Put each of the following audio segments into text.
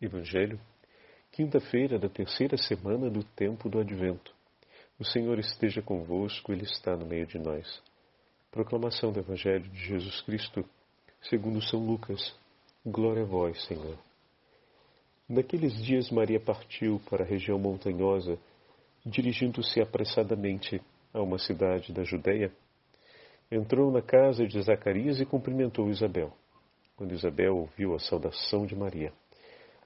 Evangelho, quinta-feira da terceira semana do tempo do Advento. O Senhor esteja convosco, Ele está no meio de nós. Proclamação do Evangelho de Jesus Cristo, segundo São Lucas. Glória a vós, Senhor. Naqueles dias Maria partiu para a região montanhosa, dirigindo-se apressadamente a uma cidade da Judéia. Entrou na casa de Zacarias e cumprimentou Isabel. Quando Isabel ouviu a saudação de Maria,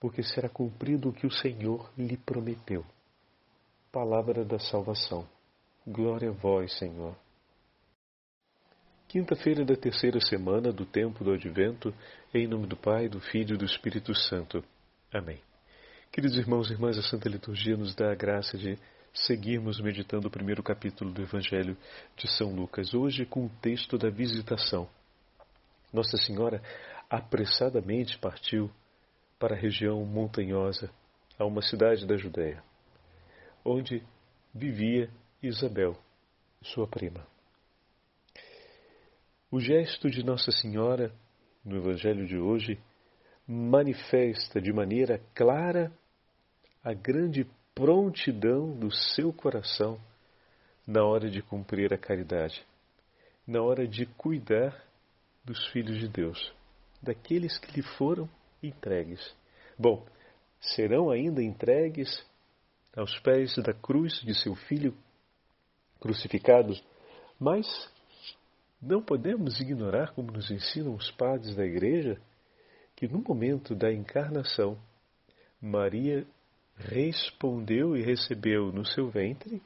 porque será cumprido o que o Senhor lhe prometeu. Palavra da salvação. Glória a vós, Senhor. Quinta-feira da terceira semana do tempo do Advento, em nome do Pai, do Filho e do Espírito Santo. Amém. Queridos irmãos e irmãs, a Santa Liturgia nos dá a graça de seguirmos meditando o primeiro capítulo do Evangelho de São Lucas, hoje com o texto da visitação. Nossa Senhora apressadamente partiu para a região montanhosa, a uma cidade da Judéia, onde vivia Isabel, sua prima. O gesto de Nossa Senhora no Evangelho de hoje manifesta de maneira clara a grande prontidão do seu coração na hora de cumprir a caridade, na hora de cuidar dos filhos de Deus, daqueles que lhe foram entregues. Bom, serão ainda entregues aos pés da cruz de seu filho crucificado, mas não podemos ignorar, como nos ensinam os padres da Igreja, que no momento da encarnação, Maria respondeu e recebeu no seu ventre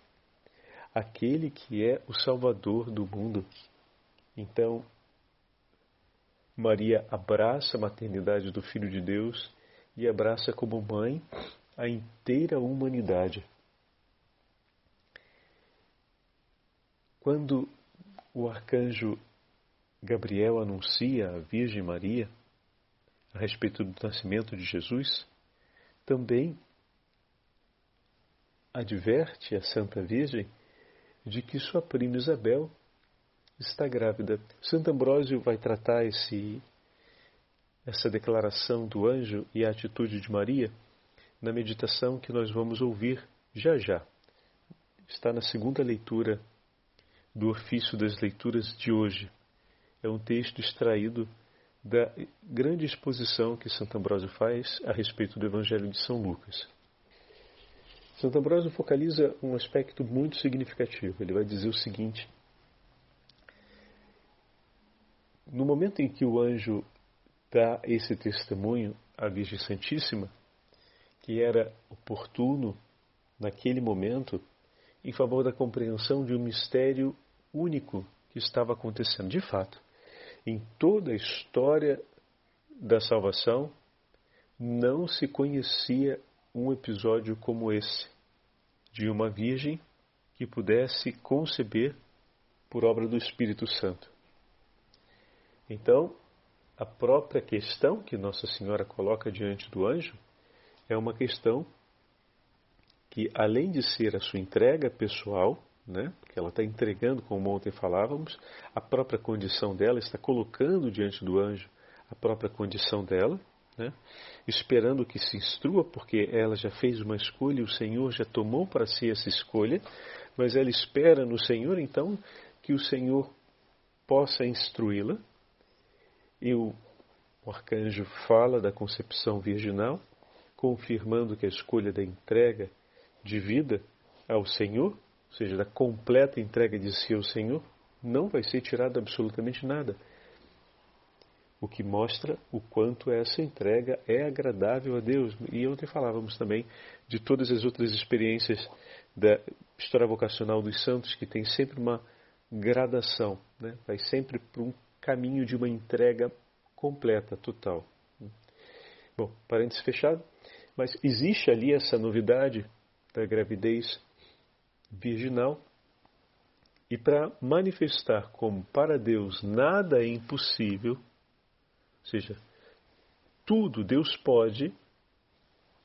aquele que é o Salvador do mundo. Então, Maria abraça a maternidade do Filho de Deus e abraça como mãe a inteira humanidade. Quando o arcanjo Gabriel anuncia à Virgem Maria a respeito do nascimento de Jesus, também adverte a Santa Virgem de que sua prima Isabel está grávida. Santo Ambrósio vai tratar esse, essa declaração do anjo e a atitude de Maria na meditação que nós vamos ouvir já já. Está na segunda leitura do ofício das leituras de hoje. É um texto extraído da grande exposição que Santo Ambrósio faz a respeito do Evangelho de São Lucas. Santo Ambrósio focaliza um aspecto muito significativo. Ele vai dizer o seguinte: No momento em que o anjo dá esse testemunho à Virgem Santíssima, que era oportuno naquele momento em favor da compreensão de um mistério único que estava acontecendo. De fato, em toda a história da salvação, não se conhecia um episódio como esse, de uma virgem que pudesse conceber por obra do Espírito Santo. Então, a própria questão que Nossa Senhora coloca diante do anjo é uma questão que, além de ser a sua entrega pessoal, né, que ela está entregando, como ontem falávamos, a própria condição dela, está colocando diante do anjo a própria condição dela, né, esperando que se instrua, porque ela já fez uma escolha e o Senhor já tomou para si essa escolha, mas ela espera no Senhor, então, que o Senhor possa instruí-la e o, o arcanjo fala da concepção virginal, confirmando que a escolha da entrega de vida ao Senhor, ou seja, da completa entrega de si ao Senhor, não vai ser tirado absolutamente nada. O que mostra o quanto essa entrega é agradável a Deus. E ontem falávamos também de todas as outras experiências da história vocacional dos santos, que tem sempre uma gradação, né? vai sempre para um caminho de uma entrega completa, total. Bom, parênteses fechado. Mas existe ali essa novidade da gravidez virginal. E para manifestar como para Deus nada é impossível, ou seja, tudo Deus pode,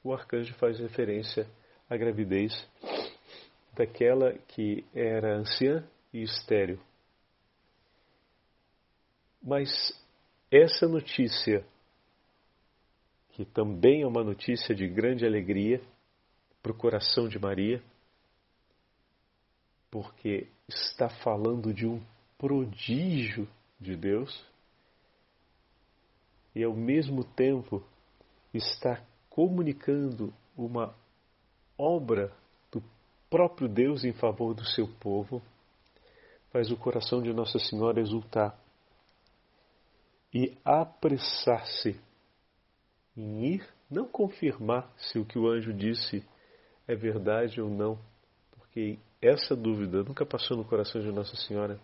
o arcanjo faz referência à gravidez daquela que era anciã e estéril. Mas essa notícia, que também é uma notícia de grande alegria para o coração de Maria, porque está falando de um prodígio de Deus e ao mesmo tempo está comunicando uma obra do próprio Deus em favor do seu povo, faz o coração de Nossa Senhora exultar e apressar-se em ir, não confirmar se o que o anjo disse é verdade ou não, porque essa dúvida nunca passou no coração de Nossa Senhora,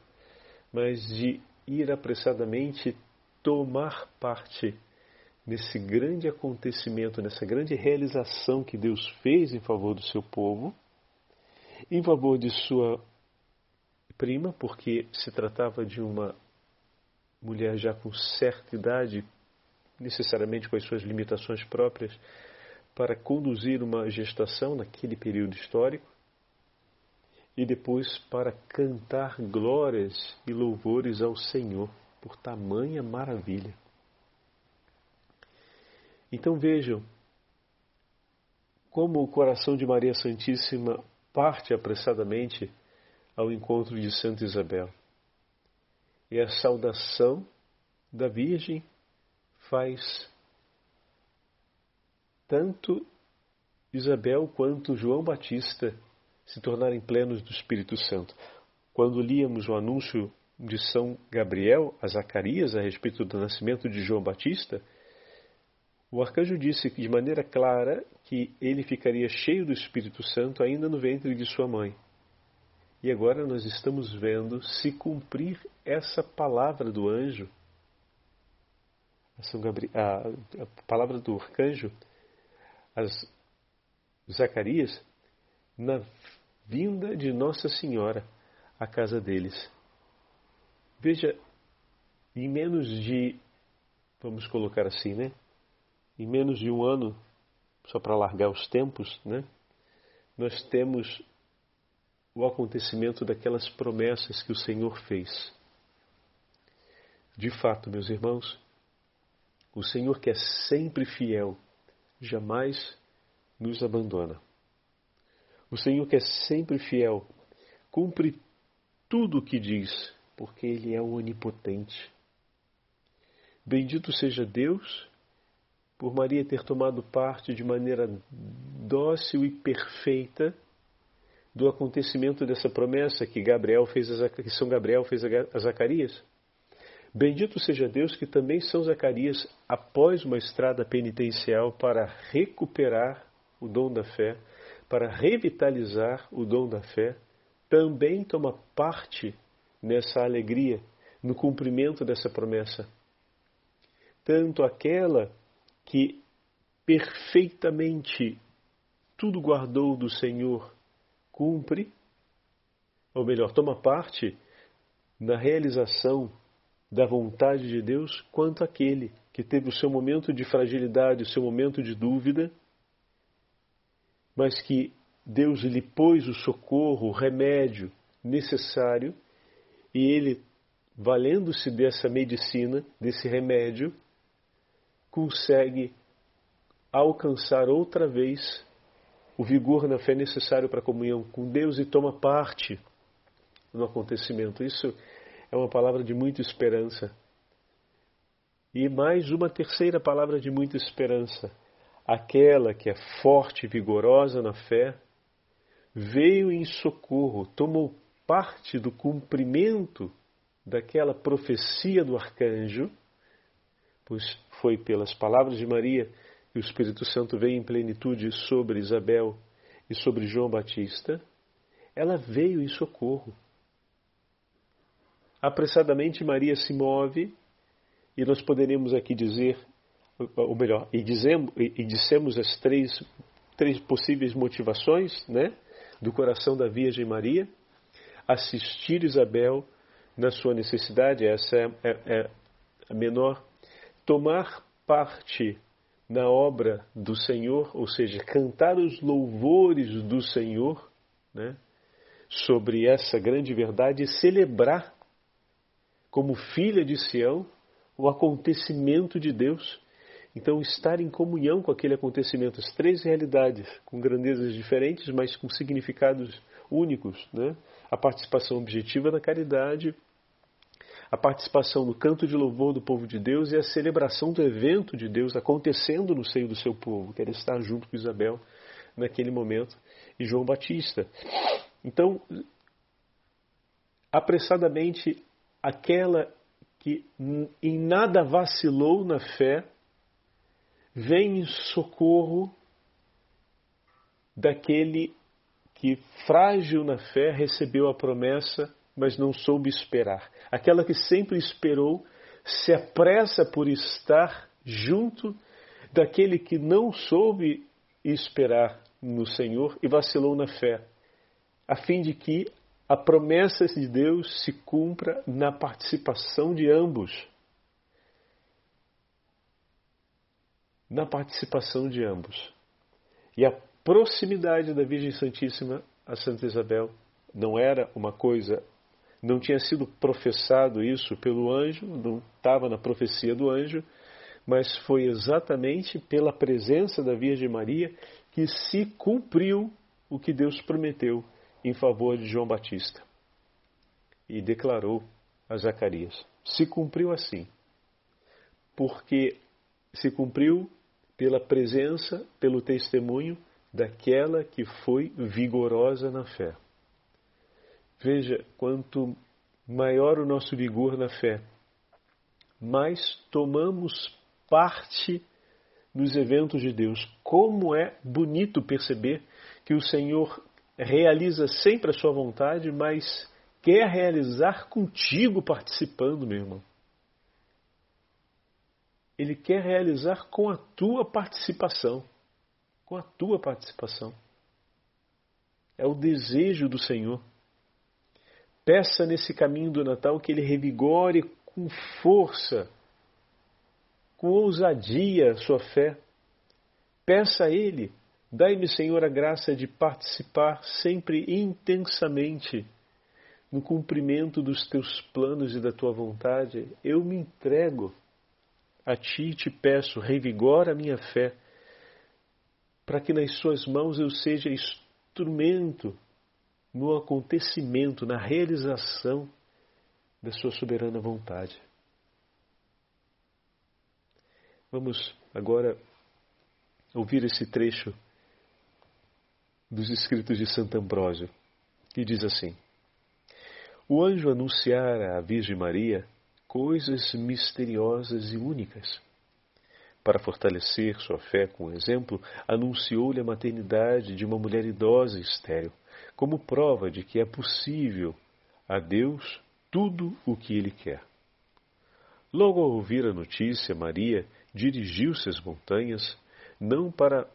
mas de ir apressadamente tomar parte nesse grande acontecimento, nessa grande realização que Deus fez em favor do seu povo, em favor de sua prima, porque se tratava de uma mulher já com certa idade, necessariamente com as suas limitações próprias, para conduzir uma gestação naquele período histórico, e depois para cantar glórias e louvores ao Senhor por tamanha maravilha. Então vejam como o coração de Maria Santíssima parte apressadamente ao encontro de Santa Isabel. E a saudação da Virgem faz tanto Isabel quanto João Batista se tornarem plenos do Espírito Santo. Quando líamos o anúncio de São Gabriel a Zacarias a respeito do nascimento de João Batista, o arcanjo disse de maneira clara que ele ficaria cheio do Espírito Santo ainda no ventre de sua mãe. E agora nós estamos vendo se cumprir essa palavra do anjo, a, a palavra do arcanjo, as Zacarias, na vinda de Nossa Senhora à casa deles. Veja, em menos de, vamos colocar assim, né? Em menos de um ano, só para largar os tempos, né? Nós temos o acontecimento daquelas promessas que o Senhor fez. De fato, meus irmãos, o Senhor que é sempre fiel, jamais nos abandona. O Senhor que é sempre fiel, cumpre tudo o que diz, porque Ele é onipotente. Bendito seja Deus por Maria ter tomado parte de maneira dócil e perfeita do acontecimento dessa promessa que Gabriel fez a, que São Gabriel fez a Zacarias. Bendito seja Deus que também São Zacarias, após uma estrada penitencial para recuperar o dom da fé, para revitalizar o dom da fé, também toma parte nessa alegria, no cumprimento dessa promessa. Tanto aquela que perfeitamente tudo guardou do Senhor, cumpre, ou melhor, toma parte na realização da vontade de Deus, quanto aquele que teve o seu momento de fragilidade, o seu momento de dúvida, mas que Deus lhe pôs o socorro, o remédio necessário, e ele, valendo-se dessa medicina, desse remédio, consegue alcançar outra vez o vigor na fé necessário para a comunhão com Deus e toma parte no acontecimento. Isso é uma palavra de muita esperança. E mais uma terceira palavra de muita esperança aquela que é forte e vigorosa na fé, veio em socorro, tomou parte do cumprimento daquela profecia do arcanjo, pois foi pelas palavras de Maria que o Espírito Santo veio em plenitude sobre Isabel e sobre João Batista, ela veio em socorro. Apressadamente Maria se move, e nós poderíamos aqui dizer ou melhor, e, dizemos, e dissemos as três, três possíveis motivações né, do coração da Virgem Maria, assistir Isabel na sua necessidade, essa é, é, é a menor, tomar parte na obra do Senhor, ou seja, cantar os louvores do Senhor, né, sobre essa grande verdade e celebrar, como filha de Sião, o acontecimento de Deus. Então, estar em comunhão com aquele acontecimento, as três realidades, com grandezas diferentes, mas com significados únicos. Né? A participação objetiva na caridade, a participação no canto de louvor do povo de Deus e a celebração do evento de Deus acontecendo no seio do seu povo, que era estar junto com Isabel naquele momento e João Batista. Então, apressadamente, aquela que em nada vacilou na fé, vem em socorro daquele que, frágil na fé, recebeu a promessa mas não soube esperar. Aquela que sempre esperou se apressa por estar junto daquele que não soube esperar no Senhor e vacilou na fé, a fim de que a promessa de Deus se cumpra na participação de ambos. Na participação de ambos. E a proximidade da Virgem Santíssima a Santa Isabel não era uma coisa não tinha sido professado isso pelo anjo, não estava na profecia do anjo, mas foi exatamente pela presença da Virgem Maria que se cumpriu o que Deus prometeu em favor de João Batista. E declarou a Zacarias: se cumpriu assim, porque se cumpriu pela presença, pelo testemunho daquela que foi vigorosa na fé. Veja quanto maior o nosso vigor na fé, mais tomamos parte nos eventos de Deus. Como é bonito perceber que o Senhor realiza sempre a sua vontade, mas quer realizar contigo participando, meu irmão. Ele quer realizar com a tua participação. Com a tua participação. É o desejo do Senhor. Peça nesse caminho do Natal que ele revigore com força, com ousadia sua fé. Peça a ele, dai-me, Senhor, a graça de participar sempre intensamente no cumprimento dos teus planos e da tua vontade. Eu me entrego a ti e te peço, revigora a minha fé, para que nas suas mãos eu seja instrumento no acontecimento, na realização da sua soberana vontade. Vamos agora ouvir esse trecho dos escritos de Santo Ambrósio, que diz assim: O anjo anunciara à Virgem Maria coisas misteriosas e únicas. Para fortalecer sua fé com o exemplo, anunciou-lhe a maternidade de uma mulher idosa e estéril como prova de que é possível a Deus tudo o que Ele quer. Logo ao ouvir a notícia, Maria dirigiu-se às montanhas, não para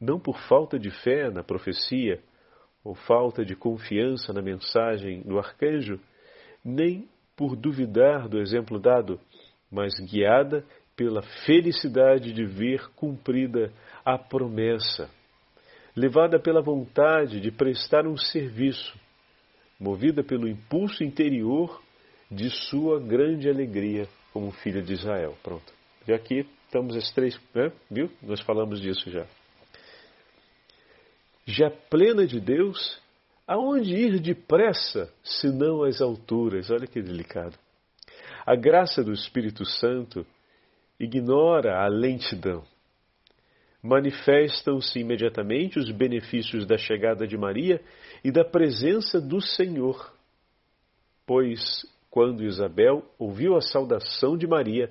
não por falta de fé na profecia ou falta de confiança na mensagem do arcanjo, nem por duvidar do exemplo dado, mas guiada pela felicidade de ver cumprida a promessa levada pela vontade de prestar um serviço, movida pelo impulso interior de sua grande alegria como filha de Israel. Pronto. E aqui estamos as três, né? viu? Nós falamos disso já. Já plena de Deus, aonde ir depressa, senão às alturas? Olha que delicado. A graça do Espírito Santo ignora a lentidão manifestam-se imediatamente os benefícios da chegada de Maria e da presença do Senhor. Pois, quando Isabel ouviu a saudação de Maria,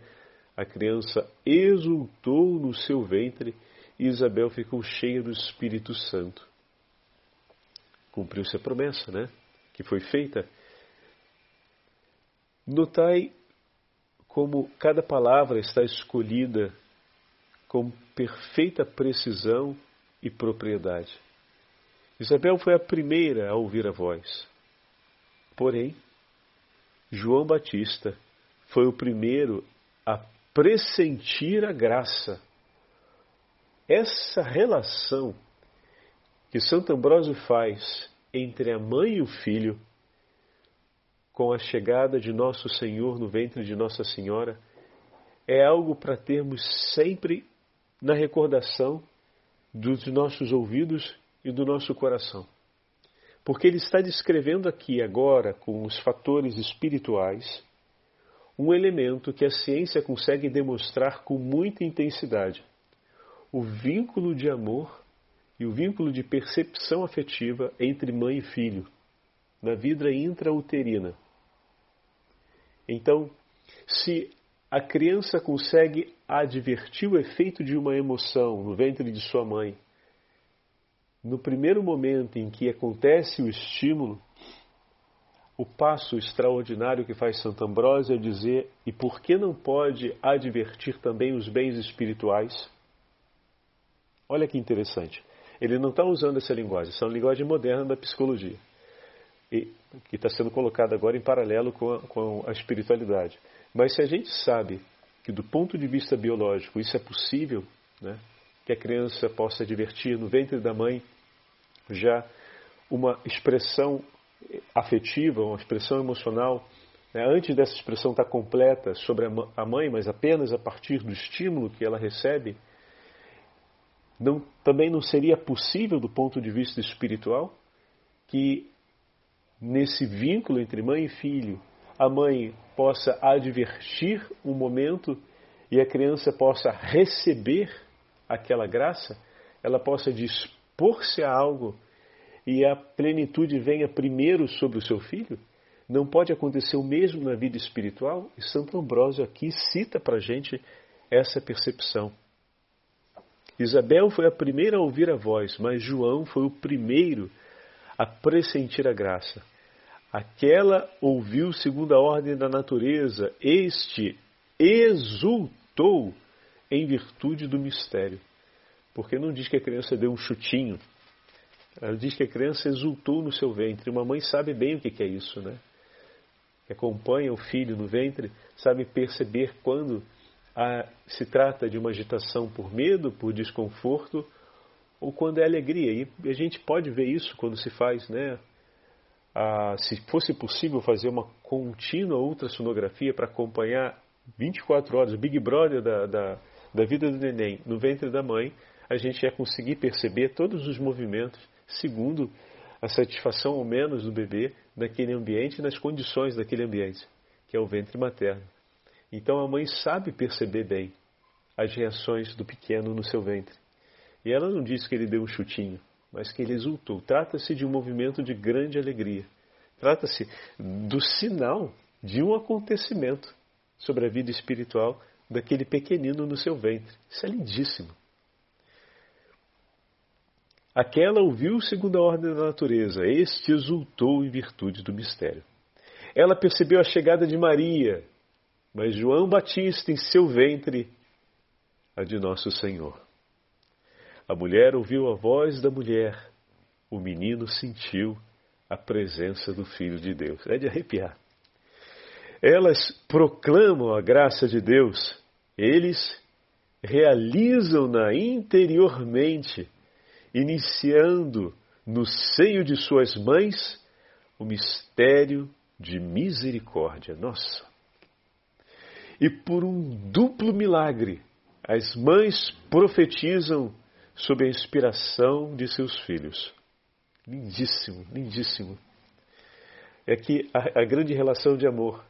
a criança exultou no seu ventre e Isabel ficou cheia do Espírito Santo. Cumpriu-se a promessa, né? Que foi feita. Notai como cada palavra está escolhida com perfeita precisão e propriedade. Isabel foi a primeira a ouvir a voz. Porém, João Batista foi o primeiro a pressentir a graça. Essa relação que Santo Ambrósio faz entre a mãe e o filho, com a chegada de Nosso Senhor no ventre de Nossa Senhora, é algo para termos sempre na recordação dos nossos ouvidos e do nosso coração. Porque ele está descrevendo aqui agora, com os fatores espirituais, um elemento que a ciência consegue demonstrar com muita intensidade: o vínculo de amor e o vínculo de percepção afetiva entre mãe e filho, na vida intrauterina. Então, se a criança consegue advertir o efeito de uma emoção no ventre de sua mãe, no primeiro momento em que acontece o estímulo, o passo extraordinário que faz Santo Ambrósio é dizer: e por que não pode advertir também os bens espirituais? Olha que interessante. Ele não está usando essa linguagem, essa é uma linguagem moderna da psicologia, e, que está sendo colocada agora em paralelo com a, com a espiritualidade. Mas se a gente sabe que, do ponto de vista biológico, isso é possível, né? que a criança possa divertir no ventre da mãe já uma expressão afetiva, uma expressão emocional, né, antes dessa expressão estar completa sobre a mãe, mas apenas a partir do estímulo que ela recebe, não, também não seria possível, do ponto de vista espiritual, que nesse vínculo entre mãe e filho, a mãe possa advertir um momento e a criança possa receber aquela graça, ela possa dispor-se a algo e a plenitude venha primeiro sobre o seu filho? Não pode acontecer o mesmo na vida espiritual? E Santo Ambrósio aqui cita para a gente essa percepção. Isabel foi a primeira a ouvir a voz, mas João foi o primeiro a pressentir a graça. Aquela ouviu segundo a ordem da natureza, este exultou em virtude do mistério. Porque não diz que a criança deu um chutinho, ela diz que a criança exultou no seu ventre. Uma mãe sabe bem o que é isso, né? Que acompanha o filho no ventre, sabe perceber quando a, se trata de uma agitação por medo, por desconforto, ou quando é alegria. E a gente pode ver isso quando se faz, né? Ah, se fosse possível fazer uma contínua ultrassonografia para acompanhar 24 horas, o Big Brother da, da, da vida do neném no ventre da mãe, a gente ia conseguir perceber todos os movimentos segundo a satisfação ou menos do bebê naquele ambiente nas condições daquele ambiente, que é o ventre materno. Então a mãe sabe perceber bem as reações do pequeno no seu ventre. E ela não diz que ele deu um chutinho, mas que ele exultou. Trata-se de um movimento de grande alegria. Trata-se do sinal de um acontecimento sobre a vida espiritual daquele pequenino no seu ventre. Isso é lindíssimo. Aquela ouviu segundo a ordem da natureza, este exultou em virtude do mistério. Ela percebeu a chegada de Maria, mas João Batista em seu ventre, a de nosso Senhor. A mulher ouviu a voz da mulher, o menino sentiu a presença do Filho de Deus. É de arrepiar. Elas proclamam a graça de Deus, eles realizam-na interiormente iniciando no seio de suas mães o mistério de misericórdia. Nossa! E por um duplo milagre, as mães profetizam sob a inspiração de seus filhos. Lindíssimo, lindíssimo. É que a, a grande relação de amor.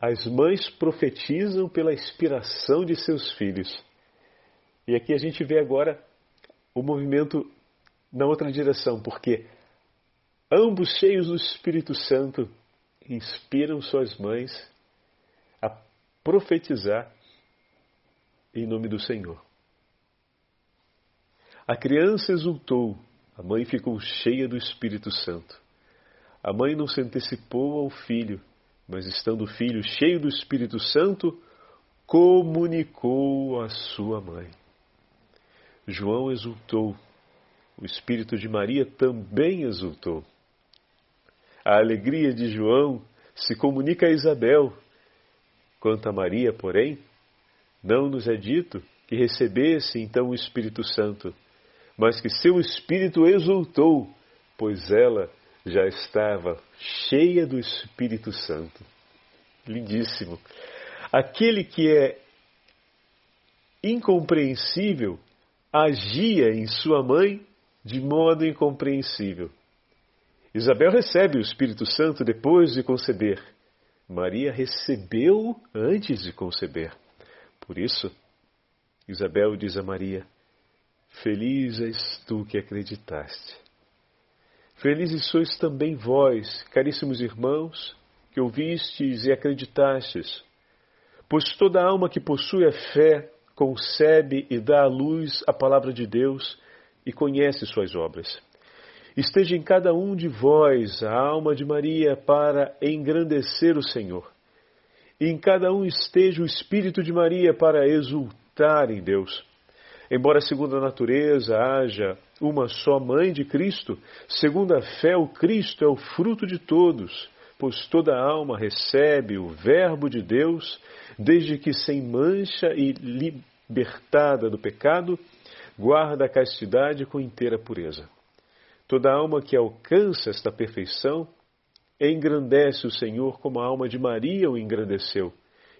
As mães profetizam pela inspiração de seus filhos. E aqui a gente vê agora o movimento na outra direção, porque ambos cheios do Espírito Santo inspiram suas mães a profetizar em nome do Senhor. A criança exultou, a mãe ficou cheia do Espírito Santo. A mãe não se antecipou ao filho, mas estando o filho cheio do Espírito Santo, comunicou à sua mãe. João exultou, o espírito de Maria também exultou. A alegria de João se comunica a Isabel. Quanto a Maria, porém, não nos é dito que recebesse então o Espírito Santo, mas que seu espírito exultou, pois ela já estava cheia do Espírito Santo. Lindíssimo. Aquele que é incompreensível agia em sua mãe de modo incompreensível. Isabel recebe o Espírito Santo depois de conceber. Maria recebeu antes de conceber. Por isso, Isabel diz a Maria: Feliz és tu que acreditaste. Felizes sois também vós, caríssimos irmãos, que ouvistes e acreditastes. Pois toda alma que possui a fé concebe e dá à luz a palavra de Deus e conhece suas obras. Esteja em cada um de vós a alma de Maria para engrandecer o Senhor. E em cada um esteja o Espírito de Maria para exultar em Deus. Embora segundo a natureza haja uma só mãe de Cristo, segundo a fé o Cristo é o fruto de todos, pois toda alma recebe o Verbo de Deus, desde que sem mancha e libertada do pecado, guarda a castidade com inteira pureza. Toda alma que alcança esta perfeição engrandece o Senhor como a alma de Maria o engrandeceu,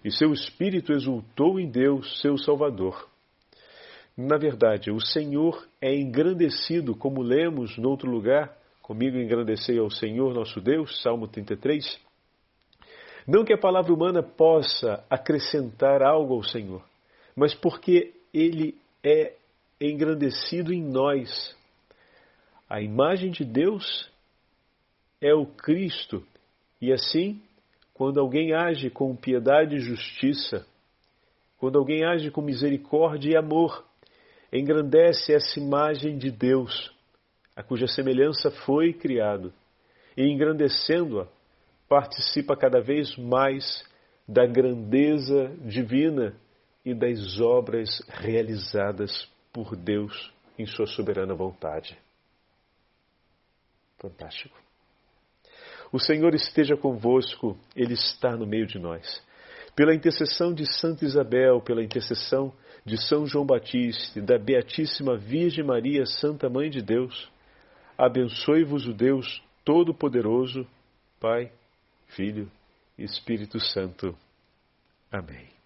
e seu espírito exultou em Deus, seu Salvador. Na verdade, o Senhor é engrandecido, como lemos no outro lugar, comigo engrandecei ao Senhor nosso Deus, Salmo 33. Não que a palavra humana possa acrescentar algo ao Senhor, mas porque ele é engrandecido em nós, a imagem de Deus é o Cristo, e assim, quando alguém age com piedade e justiça, quando alguém age com misericórdia e amor, engrandece essa imagem de Deus, a cuja semelhança foi criado, e engrandecendo-a, participa cada vez mais da grandeza divina e das obras realizadas por Deus em sua soberana vontade. Fantástico. O Senhor esteja convosco, Ele está no meio de nós. Pela intercessão de Santa Isabel, pela intercessão de São João Batista e da Beatíssima Virgem Maria, Santa Mãe de Deus, abençoe-vos o Deus Todo-Poderoso, Pai, Filho e Espírito Santo. Amém.